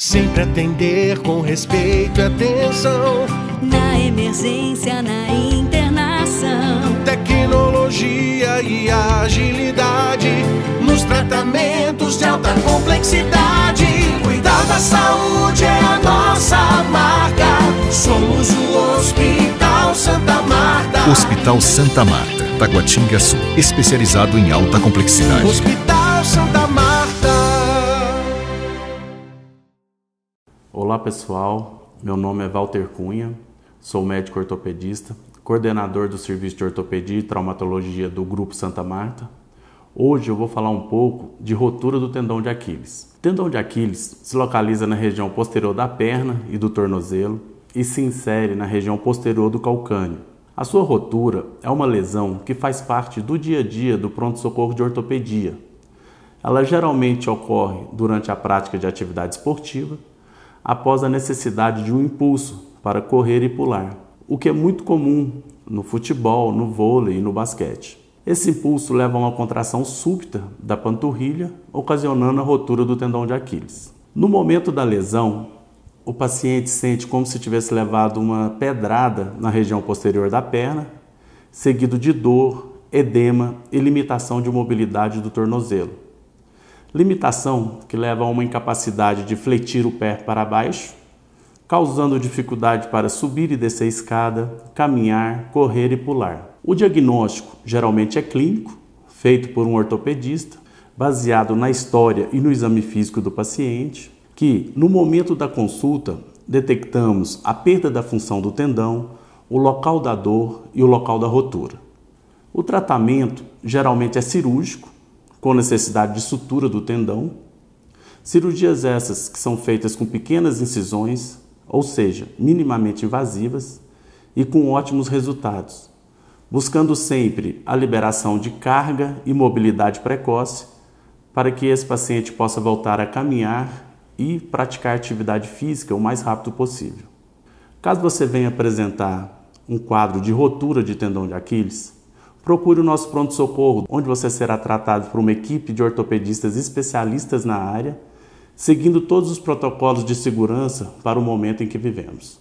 Sempre atender com respeito e atenção. Na emergência, na internação. Tecnologia e agilidade. Nos tratamentos de alta complexidade. Cuidar da saúde é a nossa marca. Somos o Hospital Santa Marta. Hospital Santa Marta, Taguatinga Sul. Especializado em alta complexidade. Hospital Santa Marta. Olá pessoal, meu nome é Walter Cunha, sou médico ortopedista, coordenador do Serviço de Ortopedia e Traumatologia do Grupo Santa Marta. Hoje eu vou falar um pouco de rotura do tendão de Aquiles. O tendão de Aquiles se localiza na região posterior da perna e do tornozelo e se insere na região posterior do calcâneo. A sua rotura é uma lesão que faz parte do dia a dia do pronto-socorro de ortopedia. Ela geralmente ocorre durante a prática de atividade esportiva após a necessidade de um impulso para correr e pular, o que é muito comum no futebol, no vôlei e no basquete. Esse impulso leva a uma contração súbita da panturrilha, ocasionando a rotura do tendão de Aquiles. No momento da lesão, o paciente sente como se tivesse levado uma pedrada na região posterior da perna, seguido de dor, edema e limitação de mobilidade do tornozelo. Limitação que leva a uma incapacidade de fletir o pé para baixo, causando dificuldade para subir e descer a escada, caminhar, correr e pular. O diagnóstico geralmente é clínico, feito por um ortopedista, baseado na história e no exame físico do paciente, que no momento da consulta detectamos a perda da função do tendão, o local da dor e o local da rotura. O tratamento geralmente é cirúrgico, com necessidade de sutura do tendão. Cirurgias essas que são feitas com pequenas incisões, ou seja, minimamente invasivas e com ótimos resultados, buscando sempre a liberação de carga e mobilidade precoce para que esse paciente possa voltar a caminhar e praticar atividade física o mais rápido possível. Caso você venha apresentar um quadro de rotura de tendão de Aquiles, Procure o nosso pronto-socorro, onde você será tratado por uma equipe de ortopedistas especialistas na área, seguindo todos os protocolos de segurança para o momento em que vivemos.